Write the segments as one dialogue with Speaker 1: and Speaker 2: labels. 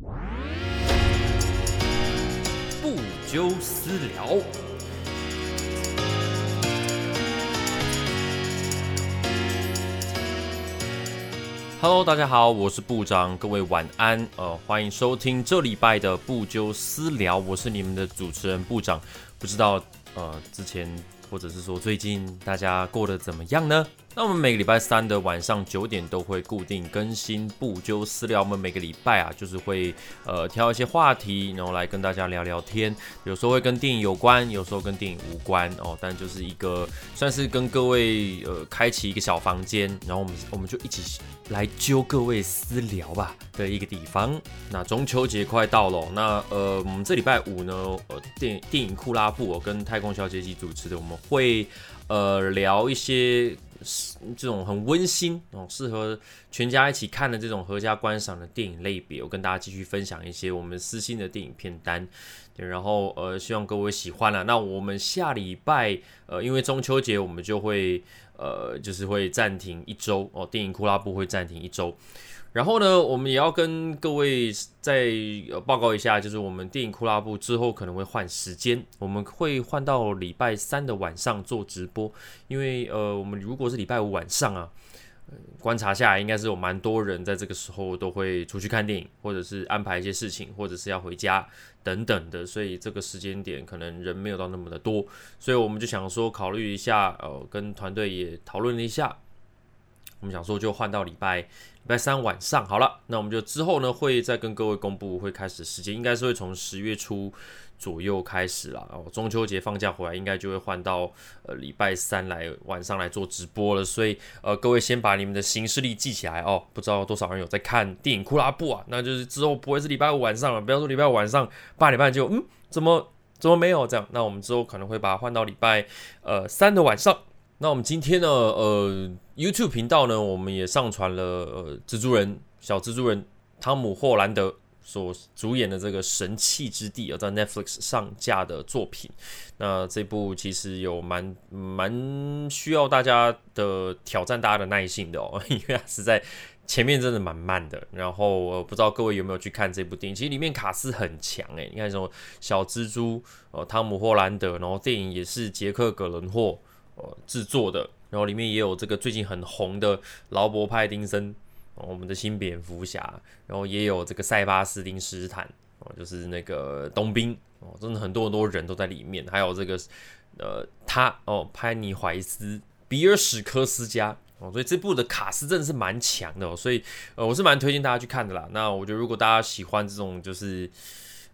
Speaker 1: 不纠私聊。Hello，大家好，我是部长，各位晚安。呃，欢迎收听这礼拜的不纠私聊，我是你们的主持人部长。不知道呃，之前或者是说最近大家过得怎么样呢？那我们每个礼拜三的晚上九点都会固定更新不纠私聊。我们每个礼拜啊，就是会呃挑一些话题，然后来跟大家聊聊天。有时候会跟电影有关，有时候跟电影无关哦。但就是一个算是跟各位呃开启一个小房间，然后我们我们就一起来揪各位私聊吧的一个地方。那中秋节快到了，那呃我们这礼拜五呢，呃电电影库拉布我跟太空小姐一起主持的，我们会呃聊一些。这种很温馨哦，适合全家一起看的这种合家观赏的电影类别，我跟大家继续分享一些我们私心的电影片单，然后呃，希望各位喜欢了。那我们下礼拜呃，因为中秋节，我们就会呃，就是会暂停一周哦，电影库拉布会暂停一周。然后呢，我们也要跟各位再报告一下，就是我们电影库拉布之后可能会换时间，我们会换到礼拜三的晚上做直播，因为呃，我们如果是礼拜五晚上啊，观察下来应该是有蛮多人在这个时候都会出去看电影，或者是安排一些事情，或者是要回家等等的，所以这个时间点可能人没有到那么的多，所以我们就想说考虑一下，呃，跟团队也讨论了一下。我们想说就换到礼拜礼拜三晚上好了，那我们就之后呢会再跟各位公布会开始时间，应该是会从十月初左右开始了。然后中秋节放假回来，应该就会换到呃礼拜三来晚上来做直播了。所以呃各位先把你们的行事历记起来哦，不知道多少人有在看电影库拉布啊？那就是之后不会是礼拜五晚上了，不要说礼拜五晚上八点半就嗯怎么怎么没有这样？那我们之后可能会把它换到礼拜呃三的晚上。那我们今天呢，呃，YouTube 频道呢，我们也上传了呃，蜘蛛人小蜘蛛人汤姆霍兰德所主演的这个神器之地啊，在 Netflix 上架的作品。那这部其实有蛮蛮需要大家的挑战，大家的耐性的哦，因为它是在前面真的蛮慢的。然后不知道各位有没有去看这部电影？其实里面卡斯很强诶，你看什么小蜘蛛呃，汤姆霍兰德，然后电影也是杰克葛伦霍。呃，制作的，然后里面也有这个最近很红的劳勃派丁森，我们的新蝙蝠侠，然后也有这个塞巴斯汀斯坦，哦，就是那个冬兵，哦，真的很多很多人都在里面，还有这个呃他哦，潘尼怀斯、比尔史科斯加，哦，所以这部的卡斯真的是蛮强的，所以呃，我是蛮推荐大家去看的啦。那我觉得如果大家喜欢这种就是。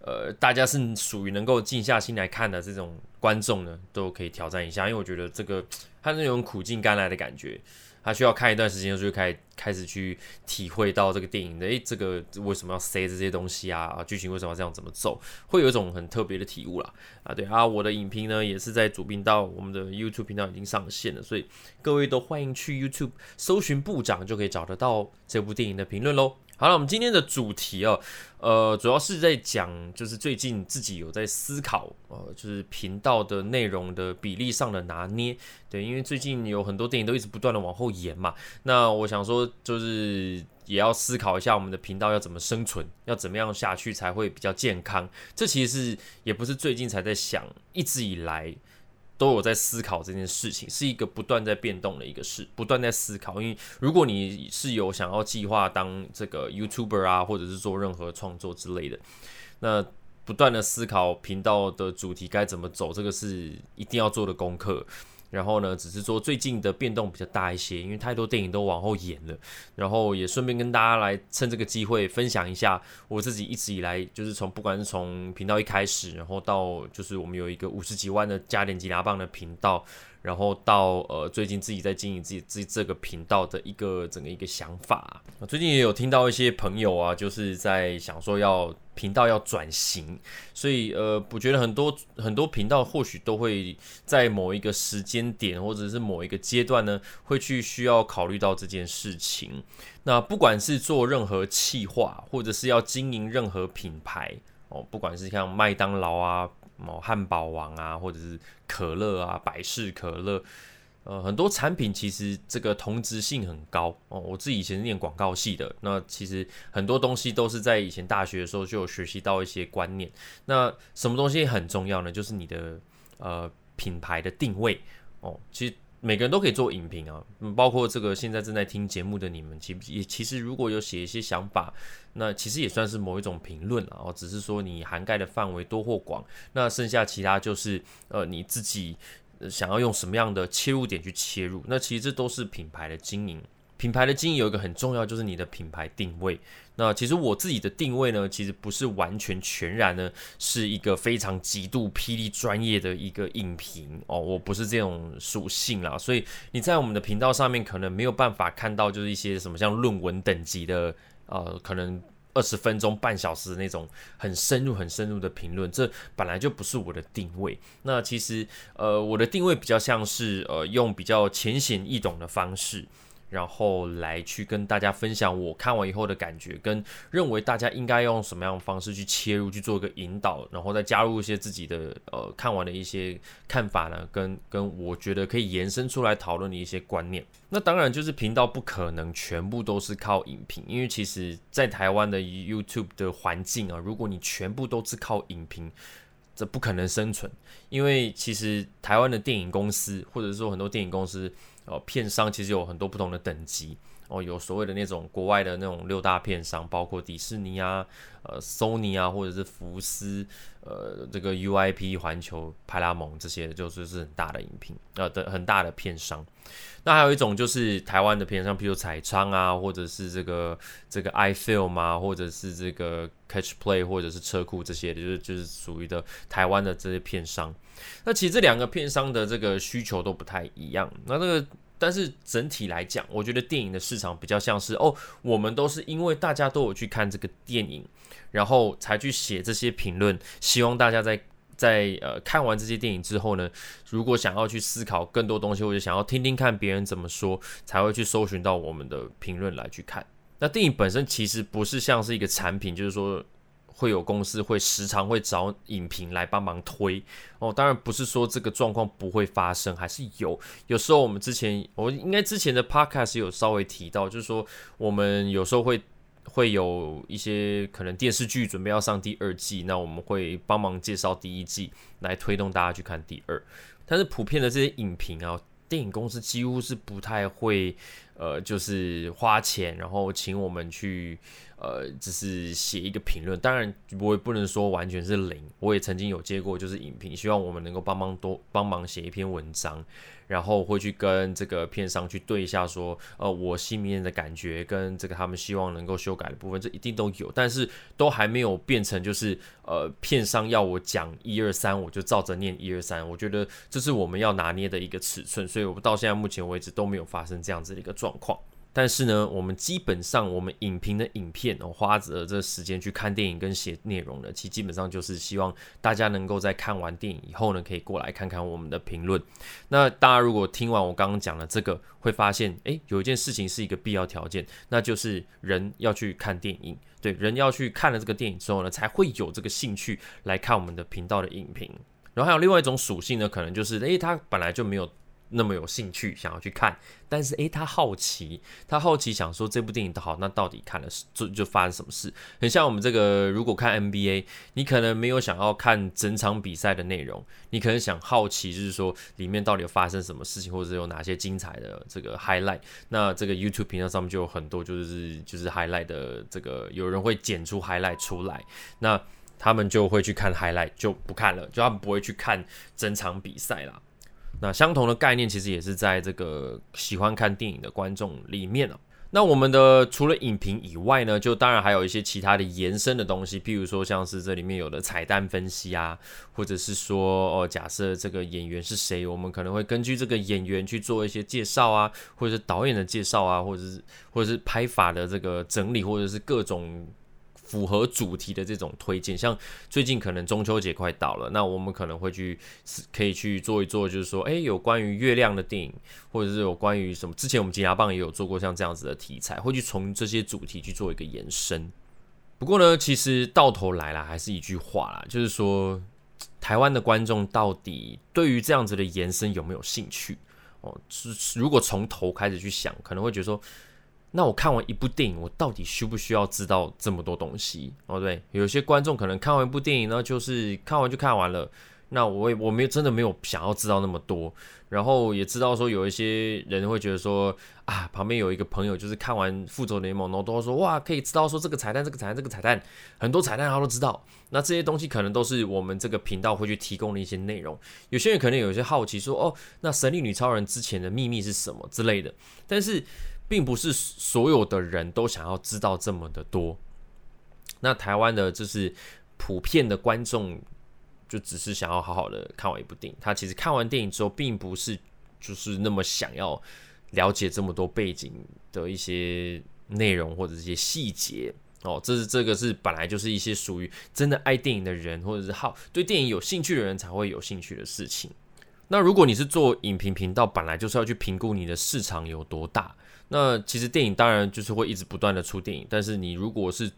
Speaker 1: 呃，大家是属于能够静下心来看的这种观众呢，都可以挑战一下，因为我觉得这个他那种苦尽甘来的感觉，他需要看一段时间，就开开始去体会到这个电影的，诶，这个为什么要塞这些东西啊？啊，剧情为什么要这样怎么走，会有一种很特别的体悟啦。啊，对啊，我的影评呢也是在主频道，我们的 YouTube 频道已经上线了，所以各位都欢迎去 YouTube 搜寻部长，就可以找得到这部电影的评论喽。好了，我们今天的主题哦，呃，主要是在讲，就是最近自己有在思考，呃，就是频道的内容的比例上的拿捏，对，因为最近有很多电影都一直不断的往后延嘛，那我想说，就是也要思考一下我们的频道要怎么生存，要怎么样下去才会比较健康，这其实是也不是最近才在想，一直以来。都有在思考这件事情，是一个不断在变动的一个事，不断在思考。因为如果你是有想要计划当这个 YouTuber 啊，或者是做任何创作之类的，那不断的思考频道的主题该怎么走，这个是一定要做的功课。然后呢，只是说最近的变动比较大一些，因为太多电影都往后延了。然后也顺便跟大家来趁这个机会分享一下我自己一直以来，就是从不管是从频道一开始，然后到就是我们有一个五十几万的加点吉拿棒的频道。然后到呃，最近自己在经营自己自己这个频道的一个整个一个想法。最近也有听到一些朋友啊，就是在想说要频道要转型，所以呃，我觉得很多很多频道或许都会在某一个时间点或者是某一个阶段呢，会去需要考虑到这件事情。那不管是做任何企划，或者是要经营任何品牌哦，不管是像麦当劳啊。什么汉堡王啊，或者是可乐啊，百事可乐，呃，很多产品其实这个同质性很高哦。我自己以前是念广告系的，那其实很多东西都是在以前大学的时候就有学习到一些观念。那什么东西很重要呢？就是你的呃品牌的定位哦。其实每个人都可以做影评啊，包括这个现在正在听节目的你们，其也其实如果有写一些想法，那其实也算是某一种评论啊。只是说你涵盖的范围多或广，那剩下其他就是呃你自己。想要用什么样的切入点去切入？那其实这都是品牌的经营。品牌的经营有一个很重要，就是你的品牌定位。那其实我自己的定位呢，其实不是完全全然呢，是一个非常极度霹雳专业的一个影评哦，我不是这种属性啦。所以你在我们的频道上面可能没有办法看到，就是一些什么像论文等级的呃，可能。二十分钟、半小时那种很深入、很深入的评论，这本来就不是我的定位。那其实，呃，我的定位比较像是，呃，用比较浅显易懂的方式。然后来去跟大家分享我看完以后的感觉，跟认为大家应该用什么样的方式去切入，去做一个引导，然后再加入一些自己的呃看完的一些看法呢，跟跟我觉得可以延伸出来讨论的一些观念。那当然就是频道不可能全部都是靠影评，因为其实在台湾的 YouTube 的环境啊，如果你全部都是靠影评，这不可能生存。因为其实台湾的电影公司，或者说很多电影公司。哦，片商其实有很多不同的等级哦，有所谓的那种国外的那种六大片商，包括迪士尼啊、呃、Sony 啊，或者是福斯、呃、这个 UIP、环球、派拉蒙这些，就是是很大的影评呃的很大的片商。那还有一种就是台湾的片商，比如彩昌啊，或者是这个这个 iFilm 啊，或者是这个 Catch Play，或者是车库这些的，就是就是属于的台湾的这些片商。那其实这两个片商的这个需求都不太一样。那这个，但是整体来讲，我觉得电影的市场比较像是哦，我们都是因为大家都有去看这个电影，然后才去写这些评论。希望大家在在呃看完这些电影之后呢，如果想要去思考更多东西，或者想要听听看别人怎么说，才会去搜寻到我们的评论来去看。那电影本身其实不是像是一个产品，就是说。会有公司会时常会找影评来帮忙推哦，当然不是说这个状况不会发生，还是有。有时候我们之前，我应该之前的 podcast 有稍微提到，就是说我们有时候会会有一些可能电视剧准备要上第二季，那我们会帮忙介绍第一季，来推动大家去看第二。但是普遍的这些影评啊，电影公司几乎是不太会，呃，就是花钱然后请我们去。呃，只是写一个评论，当然我也不能说完全是零。我也曾经有接过，就是影评，希望我们能够帮忙多帮忙写一篇文章，然后会去跟这个片商去对一下，说呃我心里面的感觉跟这个他们希望能够修改的部分，这一定都有，但是都还没有变成就是呃片商要我讲一二三，我就照着念一二三。我觉得这是我们要拿捏的一个尺寸，所以我到现在目前为止都没有发生这样子的一个状况。但是呢，我们基本上我们影评的影片哦，花着这时间去看电影跟写内容呢，其实基本上就是希望大家能够在看完电影以后呢，可以过来看看我们的评论。那大家如果听完我刚刚讲的这个，会发现，诶，有一件事情是一个必要条件，那就是人要去看电影，对，人要去看了这个电影之后呢，才会有这个兴趣来看我们的频道的影评。然后还有另外一种属性呢，可能就是，诶，他本来就没有。那么有兴趣想要去看，但是诶，他好奇，他好奇想说这部电影的好，那到底看了就就发生什么事？很像我们这个，如果看 NBA，你可能没有想要看整场比赛的内容，你可能想好奇，就是说里面到底有发生什么事情，或者有哪些精彩的这个 highlight。那这个 YouTube 频道上面就有很多，就是就是 highlight 的这个，有人会剪出 highlight 出来，那他们就会去看 highlight，就不看了，就他们不会去看整场比赛啦。那相同的概念其实也是在这个喜欢看电影的观众里面啊。那我们的除了影评以外呢，就当然还有一些其他的延伸的东西，譬如说像是这里面有的彩蛋分析啊，或者是说哦，假设这个演员是谁，我们可能会根据这个演员去做一些介绍啊，或者是导演的介绍啊，或者是或者是拍法的这个整理，或者是各种。符合主题的这种推荐，像最近可能中秋节快到了，那我们可能会去可以去做一做，就是说，诶，有关于月亮的电影，或者是有关于什么？之前我们金牙棒也有做过像这样子的题材，会去从这些主题去做一个延伸。不过呢，其实到头来了，还是一句话啦，就是说，台湾的观众到底对于这样子的延伸有没有兴趣？哦，是如果从头开始去想，可能会觉得说，那我看完一部电影，我到底需不需要知道这么多东西？哦，对，有些观众可能看完一部电影呢，就是看完就看完了。那我也我没有真的没有想要知道那么多，然后也知道说有一些人会觉得说啊，旁边有一个朋友就是看完《复仇联盟》，然后都说哇，可以知道说这个彩蛋、这个彩蛋、这个彩蛋，很多彩蛋他都知道。那这些东西可能都是我们这个频道会去提供的一些内容。有些人可能有些好奇说哦，那神力女超人之前的秘密是什么之类的，但是并不是所有的人都想要知道这么的多。那台湾的就是普遍的观众。就只是想要好好的看完一部电影，他其实看完电影之后，并不是就是那么想要了解这么多背景的一些内容或者一些细节哦。这是这个是本来就是一些属于真的爱电影的人，或者是好对电影有兴趣的人才会有兴趣的事情。那如果你是做影评频道，本来就是要去评估你的市场有多大。那其实电影当然就是会一直不断的出电影，但是你如果是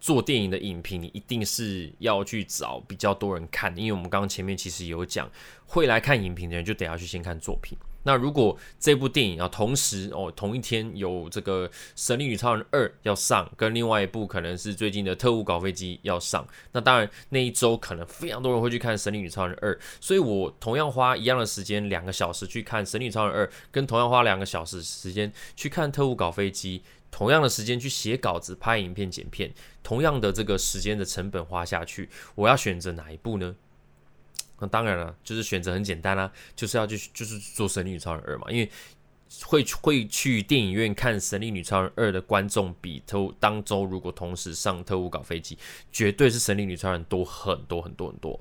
Speaker 1: 做电影的影评，你一定是要去找比较多人看，因为我们刚刚前面其实有讲，会来看影评的人就得要去先看作品。那如果这部电影啊，同时哦，同一天有这个《神力女超人二》要上，跟另外一部可能是最近的《特务搞飞机》要上，那当然那一周可能非常多人会去看《神力女超人二》，所以我同样花一样的时间两个小时去看《神力女超人二》，跟同样花两个小时时间去看《特务搞飞机》，同样的时间去写稿子、拍影片、剪片，同样的这个时间的成本花下去，我要选择哪一部呢？那当然了，就是选择很简单啦，就是要去就是做《神力女超人二》嘛，因为会会去电影院看《神力女超人二》的观众比特当周如果同时上特务搞飞机，绝对是《神力女超人》多很多很多很多。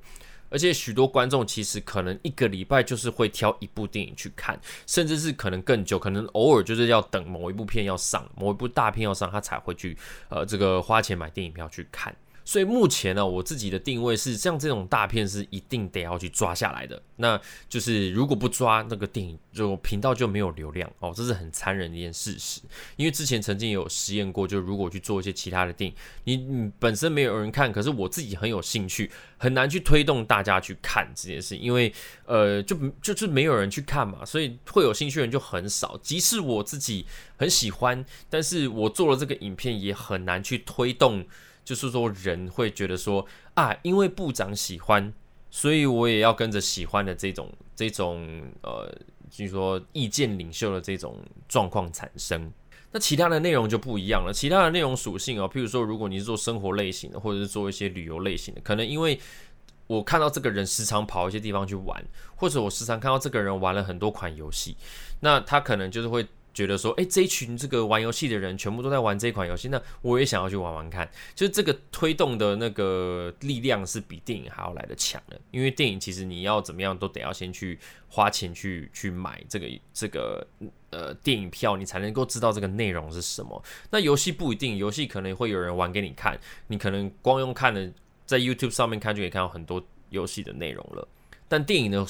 Speaker 1: 而且许多观众其实可能一个礼拜就是会挑一部电影去看，甚至是可能更久，可能偶尔就是要等某一部片要上，某一部大片要上，他才会去呃这个花钱买电影票去看。所以目前呢，我自己的定位是，像这种大片是一定得要去抓下来的。那就是如果不抓那个电影，就频道就没有流量哦，这是很残忍的一件事实。因为之前曾经有实验过，就如果去做一些其他的电影，你你本身没有人看，可是我自己很有兴趣，很难去推动大家去看这件事，因为呃，就就是没有人去看嘛，所以会有兴趣的人就很少。即使我自己很喜欢，但是我做了这个影片也很难去推动。就是说，人会觉得说啊，因为部长喜欢，所以我也要跟着喜欢的这种这种呃，就是说意见领袖的这种状况产生。那其他的内容就不一样了，其他的内容属性哦，譬如说，如果你是做生活类型的，或者是做一些旅游类型的，可能因为我看到这个人时常跑一些地方去玩，或者我时常看到这个人玩了很多款游戏，那他可能就是会。觉得说，哎，这一群这个玩游戏的人全部都在玩这款游戏，那我也想要去玩玩看。就是这个推动的那个力量是比电影还要来的强的，因为电影其实你要怎么样都得要先去花钱去去买这个这个呃电影票，你才能够知道这个内容是什么。那游戏不一定，游戏可能会有人玩给你看，你可能光用看的，在 YouTube 上面看就可以看到很多游戏的内容了。但电影呢？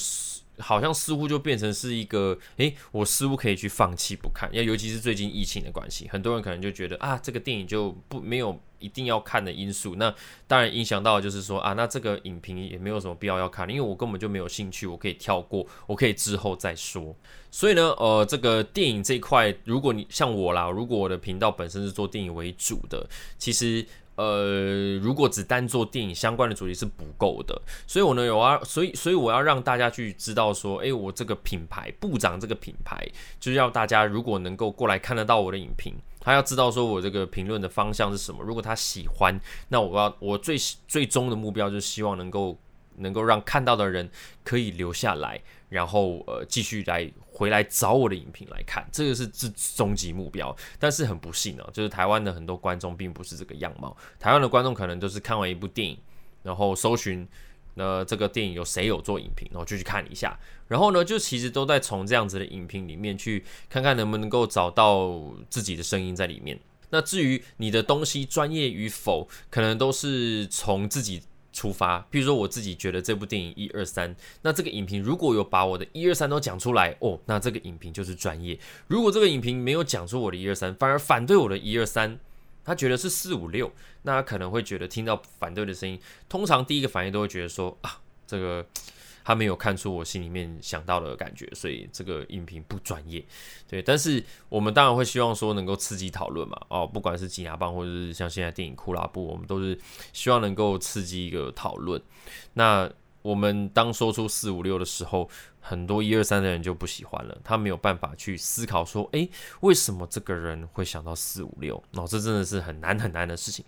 Speaker 1: 好像似乎就变成是一个，诶，我似乎可以去放弃不看，要尤其是最近疫情的关系，很多人可能就觉得啊，这个电影就不没有一定要看的因素。那当然影响到就是说啊，那这个影评也没有什么必要要看，因为我根本就没有兴趣，我可以跳过，我可以之后再说。所以呢，呃，这个电影这一块，如果你像我啦，如果我的频道本身是做电影为主的，其实。呃，如果只单做电影相关的主题是不够的，所以我呢有啊，所以所以我要让大家去知道说，诶，我这个品牌部长这个品牌，就是要大家如果能够过来看得到我的影评，他要知道说我这个评论的方向是什么。如果他喜欢，那我要我最最终的目标就是希望能够能够让看到的人可以留下来。然后呃，继续来回来找我的影评来看，这个是终终极目标。但是很不幸呢，就是台湾的很多观众并不是这个样貌。台湾的观众可能都是看完一部电影，然后搜寻那这个电影有谁有做影评，然后就去看一下。然后呢，就其实都在从这样子的影评里面去看看能不能够找到自己的声音在里面。那至于你的东西专业与否，可能都是从自己。出发，譬如说我自己觉得这部电影一二三，那这个影评如果有把我的一二三都讲出来哦，那这个影评就是专业。如果这个影评没有讲出我的一二三，反而反对我的一二三，他觉得是四五六，那他可能会觉得听到反对的声音，通常第一个反应都会觉得说啊，这个他没有看出我心里面想到的感觉，所以这个影评不专业。对，但是我们当然会希望说能够刺激讨论嘛，哦，不管是挤牙棒或者是像现在电影库拉布，我们都是希望能够刺激一个讨论。那我们当说出四五六的时候，很多一二三的人就不喜欢了，他没有办法去思考说，诶，为什么这个人会想到四五六？哦，这真的是很难很难的事情。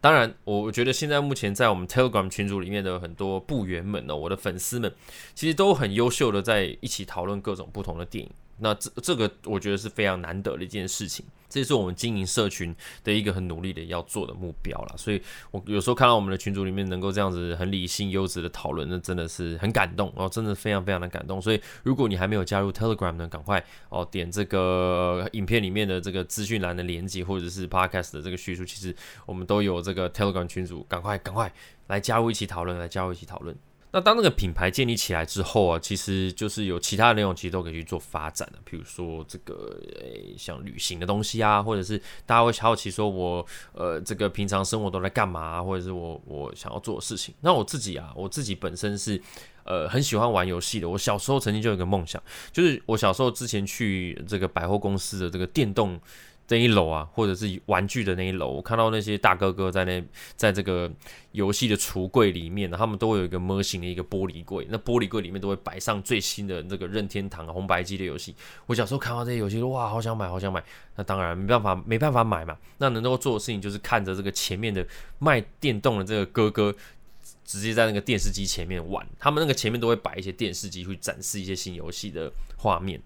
Speaker 1: 当然，我觉得现在目前在我们 Telegram 群组里面的很多部员们呢，我的粉丝们，其实都很优秀的在一起讨论各种不同的电影。那这这个我觉得是非常难得的一件事情，这也是我们经营社群的一个很努力的要做的目标啦。所以我有时候看到我们的群组里面能够这样子很理性、优质的讨论，那真的是很感动，哦真的非常非常的感动。所以如果你还没有加入 Telegram 呢，赶快哦点这个影片里面的这个资讯栏的连接，或者是 Podcast 的这个叙述，其实我们都有这个 Telegram 群组，赶快赶快来加入一起讨论，来加入一起讨论。那当那个品牌建立起来之后啊，其实就是有其他的内容，其实都可以去做发展的。比如说这个诶，像旅行的东西啊，或者是大家会好奇说，我呃这个平常生活都在干嘛，或者是我我想要做的事情。那我自己啊，我自己本身是呃很喜欢玩游戏的。我小时候曾经就有一个梦想，就是我小时候之前去这个百货公司的这个电动。这一楼啊，或者是玩具的那一楼，我看到那些大哥哥在那，在这个游戏的橱柜里面，他们都会有一个模型的一个玻璃柜，那玻璃柜里面都会摆上最新的那个任天堂红白机的游戏。我小时候看到这些游戏，哇，好想买，好想买。那当然没办法，没办法买嘛。那能够做的事情就是看着这个前面的卖电动的这个哥哥，直接在那个电视机前面玩。他们那个前面都会摆一些电视机，去展示一些新游戏的画面。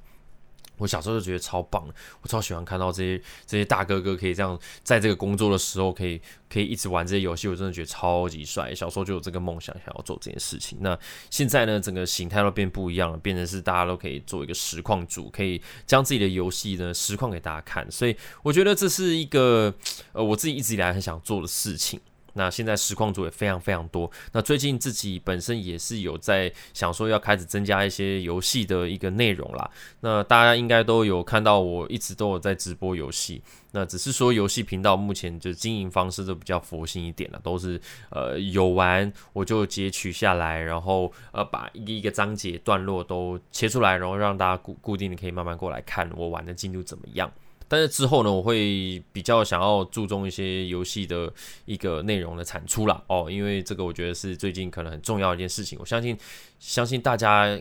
Speaker 1: 我小时候就觉得超棒，我超喜欢看到这些这些大哥哥可以这样在这个工作的时候，可以可以一直玩这些游戏，我真的觉得超级帅。小时候就有这个梦想，想要做这件事情。那现在呢，整个形态都变不一样了，变成是大家都可以做一个实况组，可以将自己的游戏呢实况给大家看。所以我觉得这是一个呃我自己一直以来很想做的事情。那现在实况组也非常非常多。那最近自己本身也是有在想说要开始增加一些游戏的一个内容啦。那大家应该都有看到，我一直都有在直播游戏。那只是说游戏频道目前就经营方式都比较佛心一点了，都是呃有玩我就截取下来，然后呃把一个一个章节段落都切出来，然后让大家固固定的可以慢慢过来看我玩的进度怎么样。但是之后呢，我会比较想要注重一些游戏的一个内容的产出啦。哦，因为这个我觉得是最近可能很重要一件事情。我相信，相信大家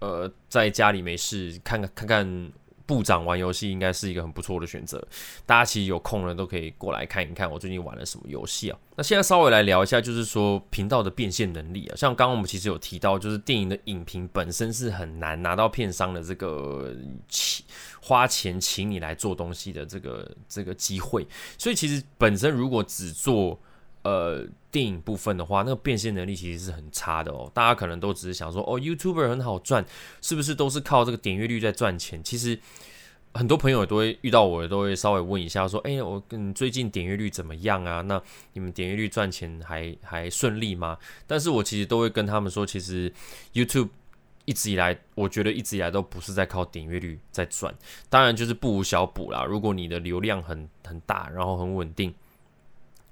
Speaker 1: 呃在家里没事看看看看。部长玩游戏应该是一个很不错的选择，大家其实有空了都可以过来看一看我最近玩了什么游戏啊。那现在稍微来聊一下，就是说频道的变现能力啊，像刚刚我们其实有提到，就是电影的影评本身是很难拿到片商的这个请花钱请你来做东西的这个这个机会，所以其实本身如果只做。呃，电影部分的话，那个变现能力其实是很差的哦。大家可能都只是想说，哦，YouTuber 很好赚，是不是都是靠这个点阅率在赚钱？其实很多朋友都会遇到我，都会稍微问一下，说，哎，我跟最近点阅率怎么样啊？那你们点阅率赚钱还还顺利吗？但是我其实都会跟他们说，其实 YouTube 一直以来，我觉得一直以来都不是在靠点阅率在赚，当然就是不无小补啦。如果你的流量很很大，然后很稳定。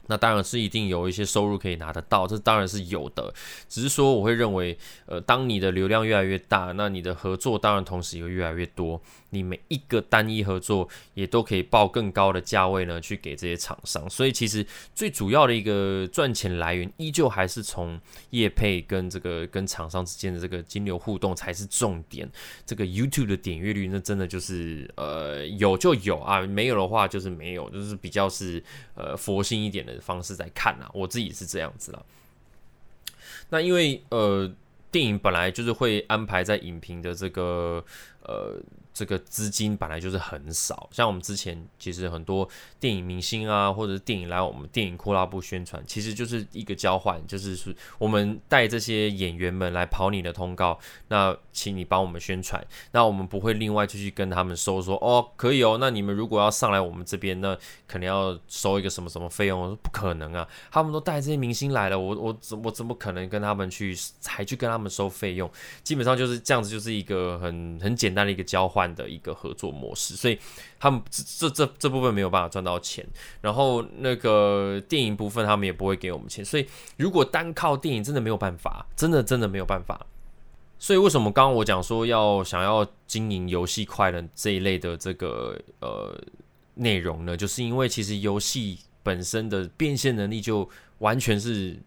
Speaker 1: 那当然是一定有一些收入可以拿得到，这当然是有的。只是说，我会认为，呃，当你的流量越来越大，那你的合作当然同时也会越来越多。你每一个单一合作也都可以报更高的价位呢，去给这些厂商。所以其实最主要的一个赚钱来源，依旧还是从业配跟这个跟厂商之间的这个金流互动才是重点。这个 YouTube 的点阅率，那真的就是呃有就有啊，没有的话就是没有，就是比较是呃佛心一点的方式在看啊。我自己是这样子了。那因为呃电影本来就是会安排在影评的这个呃。这个资金本来就是很少，像我们之前其实很多电影明星啊，或者是电影来我们电影库拉布宣传，其实就是一个交换，就是是我们带这些演员们来跑你的通告，那请你帮我们宣传，那我们不会另外就去跟他们收说哦，可以哦，那你们如果要上来我们这边，那可能要收一个什么什么费用？我说不可能啊，他们都带这些明星来了，我我怎我怎么可能跟他们去还去跟他们收费用？基本上就是这样子，就是一个很很简单的一个交换。的一个合作模式，所以他们这这这部分没有办法赚到钱，然后那个电影部分他们也不会给我们钱，所以如果单靠电影真的没有办法，真的真的没有办法。所以为什么刚刚我讲说要想要经营游戏快乐这一类的这个呃内容呢？就是因为其实游戏本身的变现能力就完全是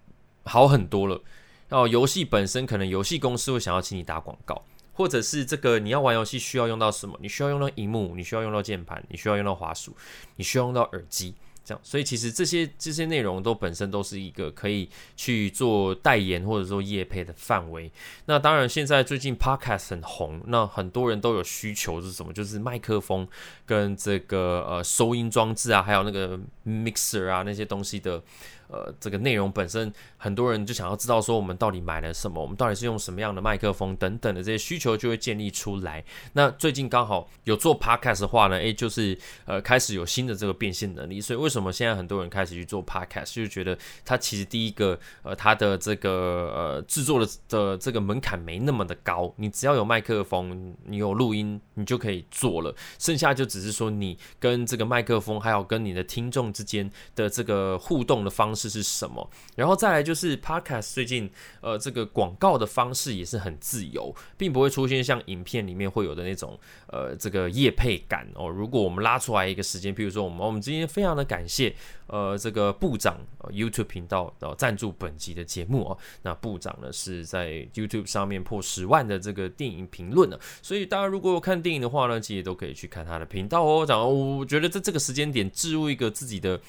Speaker 1: 好很多了。然后，游戏本身可能游戏公司会想要请你打广告，或者是这个你要玩游戏需要用到什么？你需要用到荧幕，你需要用到键盘，你需要用到滑鼠，你需要用到耳机。这样，所以其实这些这些内容都本身都是一个可以去做代言或者说业配的范围。那当然，现在最近 Podcast 很红，那很多人都有需求是什么？就是麦克风跟这个呃收音装置啊，还有那个 mixer 啊那些东西的。呃，这个内容本身，很多人就想要知道说我们到底买了什么，我们到底是用什么样的麦克风等等的这些需求就会建立出来。那最近刚好有做 podcast 的话呢，诶，就是呃开始有新的这个变现能力。所以为什么现在很多人开始去做 podcast，就觉得它其实第一个呃它的这个呃制作的的这个门槛没那么的高，你只要有麦克风，你有录音，你就可以做了。剩下就只是说你跟这个麦克风还有跟你的听众之间的这个互动的方是是什么？然后再来就是 Podcast 最近呃这个广告的方式也是很自由，并不会出现像影片里面会有的那种呃这个业配感哦。如果我们拉出来一个时间，比如说我们我们今天非常的感谢呃这个部长 YouTube 频道呃赞助本集的节目哦。那部长呢是在 YouTube 上面破十万的这个电影评论呢，所以大家如果有看电影的话呢，其实都可以去看他的频道哦。讲我觉得在这个时间点置入一个自己的。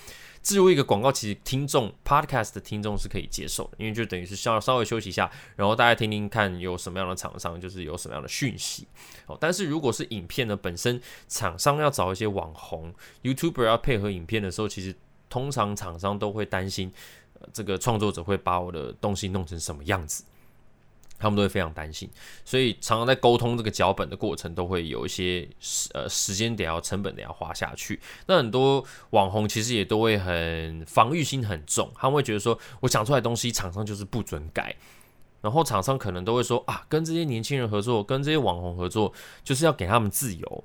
Speaker 1: 置入一个广告，其实听众 podcast 的听众是可以接受的，因为就等于是稍稍微休息一下，然后大家听听看有什么样的厂商，就是有什么样的讯息。哦，但是如果是影片呢，本身厂商要找一些网红 YouTuber 要配合影片的时候，其实通常厂商都会担心，呃，这个创作者会把我的东西弄成什么样子。他们都会非常担心，所以常常在沟通这个脚本的过程，都会有一些时呃时间点要成本得要花下去。那很多网红其实也都会很防御心很重，他们会觉得说，我讲出来东西厂商就是不准改，然后厂商可能都会说啊，跟这些年轻人合作，跟这些网红合作，就是要给他们自由。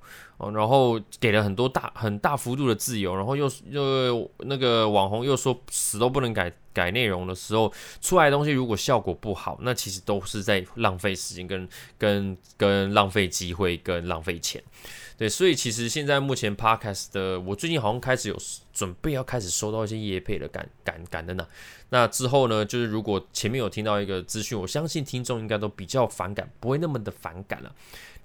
Speaker 1: 然后给了很多大很大幅度的自由，然后又又那个网红又说死都不能改改内容的时候，出来的东西如果效果不好，那其实都是在浪费时间跟跟跟浪费机会跟浪费钱。对，所以其实现在目前 Podcast 的，我最近好像开始有准备要开始收到一些业配的感感感的呢。那之后呢，就是如果前面有听到一个资讯，我相信听众应该都比较反感，不会那么的反感了。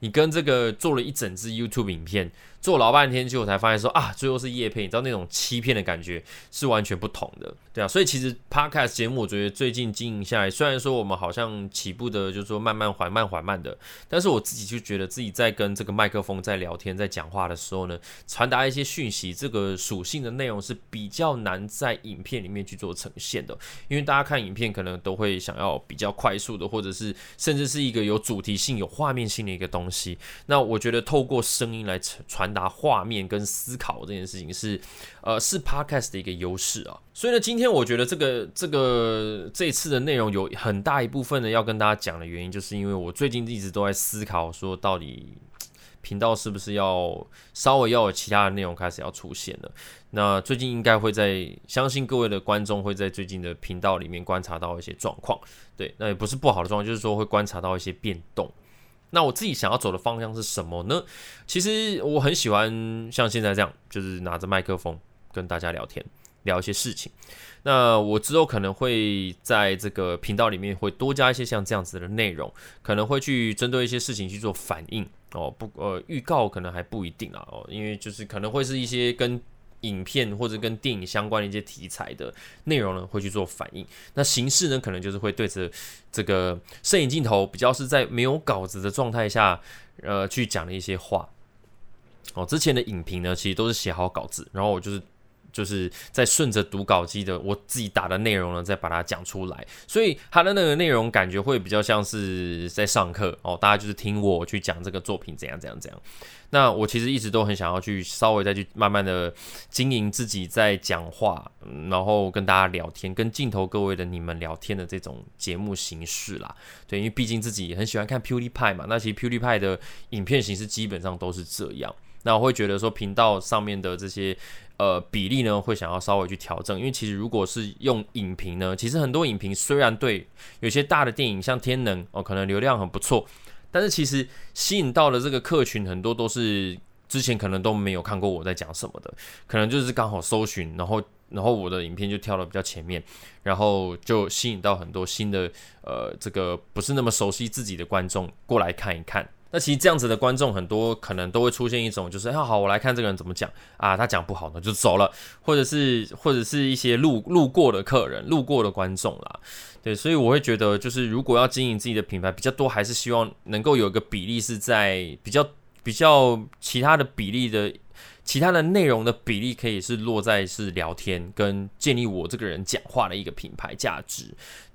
Speaker 1: 你跟这个做了一整支 YouTube 影片。做老半天，结果才发现说啊，最后是叶配，你知道那种欺骗的感觉是完全不同的，对啊，所以其实 Podcast 节目，我觉得最近经营下来，虽然说我们好像起步的，就是说慢慢缓慢缓慢的，但是我自己就觉得自己在跟这个麦克风在聊天、在讲话的时候呢，传达一些讯息，这个属性的内容是比较难在影片里面去做呈现的，因为大家看影片可能都会想要比较快速的，或者是甚至是一个有主题性、有画面性的一个东西，那我觉得透过声音来传传。拿画面跟思考这件事情是，呃，是 podcast 的一个优势啊。所以呢，今天我觉得这个这个这次的内容有很大一部分呢要跟大家讲的原因，就是因为我最近一直都在思考，说到底频道是不是要稍微要有其他的内容开始要出现了。那最近应该会在相信各位的观众会在最近的频道里面观察到一些状况，对，那也不是不好的状况，就是说会观察到一些变动。那我自己想要走的方向是什么呢？其实我很喜欢像现在这样，就是拿着麦克风跟大家聊天，聊一些事情。那我之后可能会在这个频道里面会多加一些像这样子的内容，可能会去针对一些事情去做反应哦。不，呃，预告可能还不一定啊哦，因为就是可能会是一些跟。影片或者跟电影相关的一些题材的内容呢，会去做反应。那形式呢，可能就是会对着这个摄影镜头，比较是在没有稿子的状态下，呃，去讲的一些话。哦，之前的影评呢，其实都是写好稿子，然后我就是。就是在顺着读稿机的我自己打的内容呢，再把它讲出来，所以它的那个内容感觉会比较像是在上课哦，大家就是听我去讲这个作品怎样怎样怎样。那我其实一直都很想要去稍微再去慢慢的经营自己在讲话，然后跟大家聊天，跟镜头各位的你们聊天的这种节目形式啦。对，因为毕竟自己很喜欢看 PewDiePie 嘛，那其实 PewDiePie 的影片形式基本上都是这样。那我会觉得说频道上面的这些。呃比例呢会想要稍微去调整，因为其实如果是用影评呢，其实很多影评虽然对有些大的电影像天能哦，可能流量很不错，但是其实吸引到的这个客群很多都是之前可能都没有看过我在讲什么的，可能就是刚好搜寻，然后然后我的影片就跳到比较前面，然后就吸引到很多新的呃这个不是那么熟悉自己的观众过来看一看。那其实这样子的观众很多，可能都会出现一种，就是好好，我来看这个人怎么讲啊，他讲不好呢就走了，或者是或者是一些路路过的客人、路过的观众啦，对，所以我会觉得，就是如果要经营自己的品牌，比较多还是希望能够有一个比例是在比较比较其他的比例的。其他的内容的比例可以是落在是聊天跟建立我这个人讲话的一个品牌价值。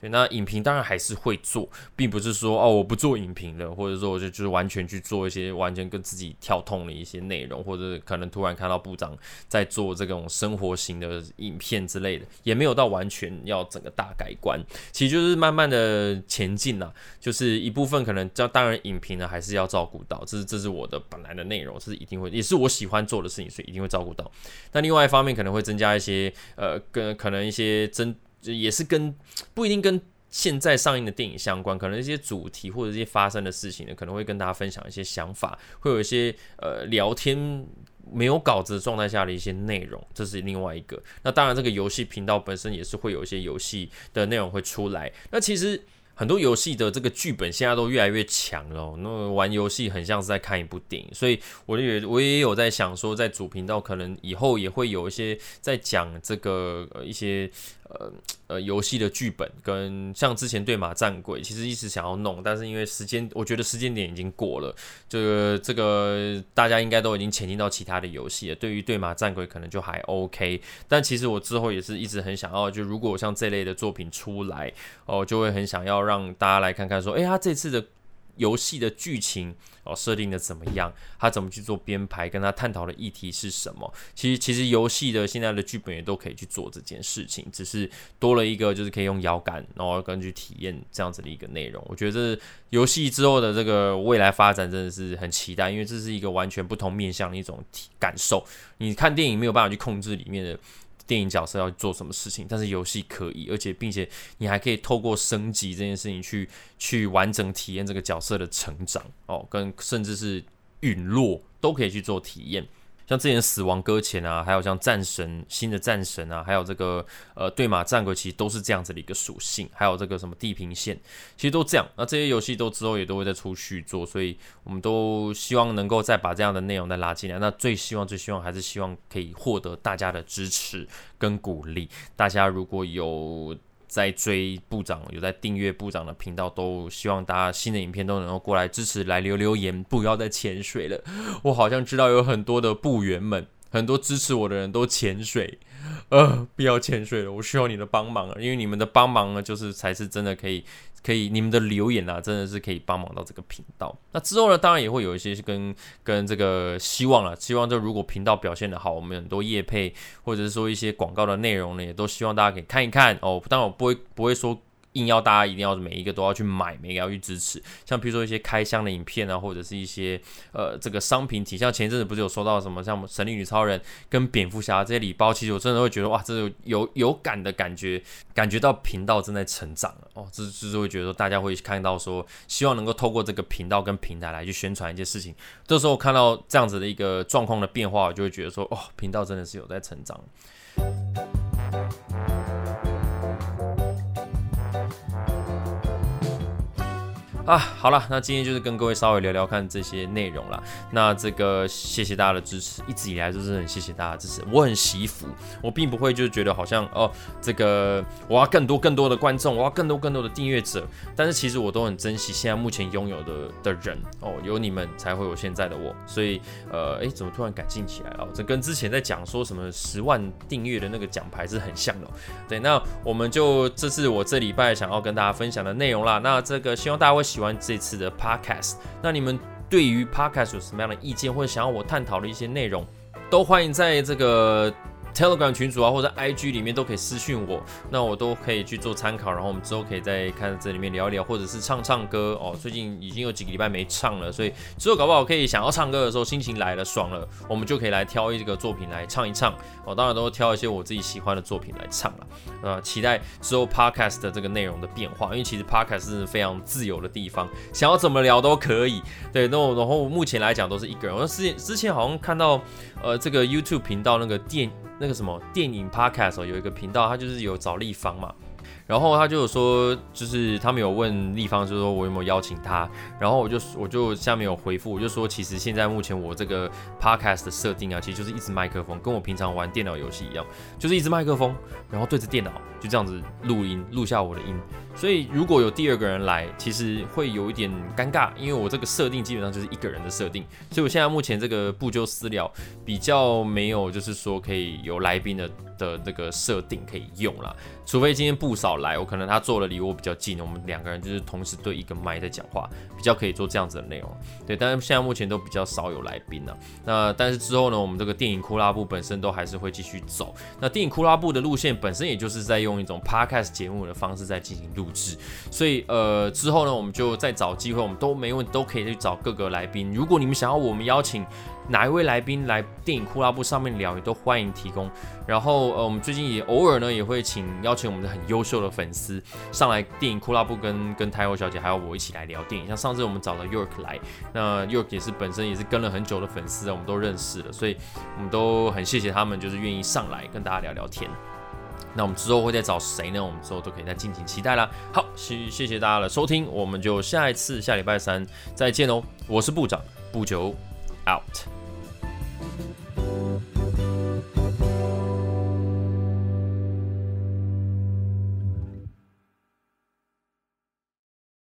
Speaker 1: 那影评当然还是会做，并不是说哦我不做影评了，或者说我就就是完全去做一些完全跟自己跳通的一些内容，或者可能突然看到部长在做这种生活型的影片之类的，也没有到完全要整个大改观。其实就是慢慢的前进啦，就是一部分可能叫当然影评呢还是要照顾到，这是这是我的本来的内容，这是一定会也是我喜欢做的事情。所以一定会照顾到。那另外一方面可能会增加一些呃，跟可能一些真也是跟不一定跟现在上映的电影相关，可能一些主题或者一些发生的事情呢，可能会跟大家分享一些想法，会有一些呃聊天没有稿子的状态下的一些内容，这是另外一个。那当然，这个游戏频道本身也是会有一些游戏的内容会出来。那其实。很多游戏的这个剧本现在都越来越强了，那玩游戏很像是在看一部电影，所以我也我也有在想说，在主频道可能以后也会有一些在讲这个呃一些。呃呃，游戏的剧本跟像之前对马战鬼，其实一直想要弄，但是因为时间，我觉得时间点已经过了。这个这个大家应该都已经前进到其他的游戏了。对于对马战鬼可能就还 OK，但其实我之后也是一直很想要，就如果像这类的作品出来，哦，就会很想要让大家来看看，说，哎，他这次的。游戏的剧情哦设定的怎么样？他怎么去做编排？跟他探讨的议题是什么？其实其实游戏的现在的剧本也都可以去做这件事情，只是多了一个就是可以用摇杆，然后根据体验这样子的一个内容。我觉得游戏之后的这个未来发展真的是很期待，因为这是一个完全不同面向的一种体感受。你看电影没有办法去控制里面的。电影角色要做什么事情，但是游戏可以，而且并且你还可以透过升级这件事情去去完整体验这个角色的成长哦，跟甚至是陨落都可以去做体验。像之前死亡搁浅啊，还有像战神新的战神啊，还有这个呃对马战鬼，其实都是这样子的一个属性。还有这个什么地平线，其实都这样。那这些游戏都之后也都会再出续作，所以我们都希望能够再把这样的内容再拉进来。那最希望最希望还是希望可以获得大家的支持跟鼓励。大家如果有。在追部长，有在订阅部长的频道，都希望大家新的影片都能够过来支持，来留留言，不要再潜水了。我好像知道有很多的部员们，很多支持我的人都潜水，呃，不要潜水了，我需要你的帮忙了，因为你们的帮忙呢，就是才是真的可以。可以，你们的留言啊，真的是可以帮忙到这个频道。那之后呢，当然也会有一些跟跟这个希望了，希望就如果频道表现的好，我们很多业配或者是说一些广告的内容呢，也都希望大家可以看一看哦。当然我不会不会说。硬要大家一定要每一个都要去买，每个要去支持。像比如说一些开箱的影片啊，或者是一些呃这个商品体，像前一阵子不是有收到什么像神力女超人跟蝙蝠侠这些礼包，其实我真的会觉得哇，这有有有感的感觉，感觉到频道正在成长了哦。这就是会觉得说大家会看到说，希望能够透过这个频道跟平台来去宣传一些事情。这时候看到这样子的一个状况的变化，我就会觉得说，哦，频道真的是有在成长。啊，好了，那今天就是跟各位稍微聊聊看这些内容了。那这个谢谢大家的支持，一直以来都是很谢谢大家支持，我很惜福，我并不会就是觉得好像哦，这个我要更多更多的观众，我要更多更多的订阅者。但是其实我都很珍惜现在目前拥有的的人哦，有你们才会有现在的我。所以呃，哎，怎么突然改进起来了？这跟之前在讲说什么十万订阅的那个奖牌是很像的。对，那我们就这是我这礼拜想要跟大家分享的内容啦。那这个希望大家会。喜欢这次的 podcast，那你们对于 podcast 有什么样的意见，或者想要我探讨的一些内容，都欢迎在这个 Telegram 群组啊，或者 IG 里面都可以私讯我，那我都可以去做参考，然后我们之后可以再看这里面聊一聊，或者是唱唱歌哦。最近已经有几个礼拜没唱了，所以之后搞不好可以想要唱歌的时候，心情来了爽了，我们就可以来挑一个作品来唱一唱哦。当然都挑一些我自己喜欢的作品来唱了。呃，期待之后 Podcast 的这个内容的变化，因为其实 Podcast 是非常自由的地方，想要怎么聊都可以。对，那我然后目前来讲都是一个人。我之前之前好像看到呃这个 YouTube 频道那个电。那个什么电影 podcast 有一个频道，他就是有找立方嘛，然后他就有说，就是他们有问立方，就是说我有没有邀请他，然后我就我就下面有回复，我就说其实现在目前我这个 podcast 的设定啊，其实就是一支麦克风，跟我平常玩电脑游戏一样，就是一支麦克风，然后对着电脑就这样子录音，录下我的音。所以如果有第二个人来，其实会有一点尴尬，因为我这个设定基本上就是一个人的设定，所以我现在目前这个不纠私聊比较没有，就是说可以有来宾的的这个设定可以用了，除非今天不少来，我可能他坐的离我比较近，我们两个人就是同时对一个麦在讲话，比较可以做这样子的内容。对，但是现在目前都比较少有来宾了。那但是之后呢，我们这个电影库拉布本身都还是会继续走。那电影库拉布的路线本身也就是在用一种 podcast 节目的方式在进行录。录制，所以呃之后呢，我们就再找机会，我们都没问都可以去找各个来宾。如果你们想要我们邀请哪一位来宾来电影库拉布上面聊，也都欢迎提供。然后呃，我们最近也偶尔呢也会请邀请我们的很优秀的粉丝上来电影库拉布跟跟太后小姐还有我一起来聊电影。像上次我们找了 York 来，那 York 也是本身也是跟了很久的粉丝，我们都认识了，所以我们都很谢谢他们，就是愿意上来跟大家聊聊天。那我们之后会再找谁呢？我们之后都可以再敬请期待啦。好谢谢谢大家的收听我们就下一次下礼拜三再见哦。我是部长不久 out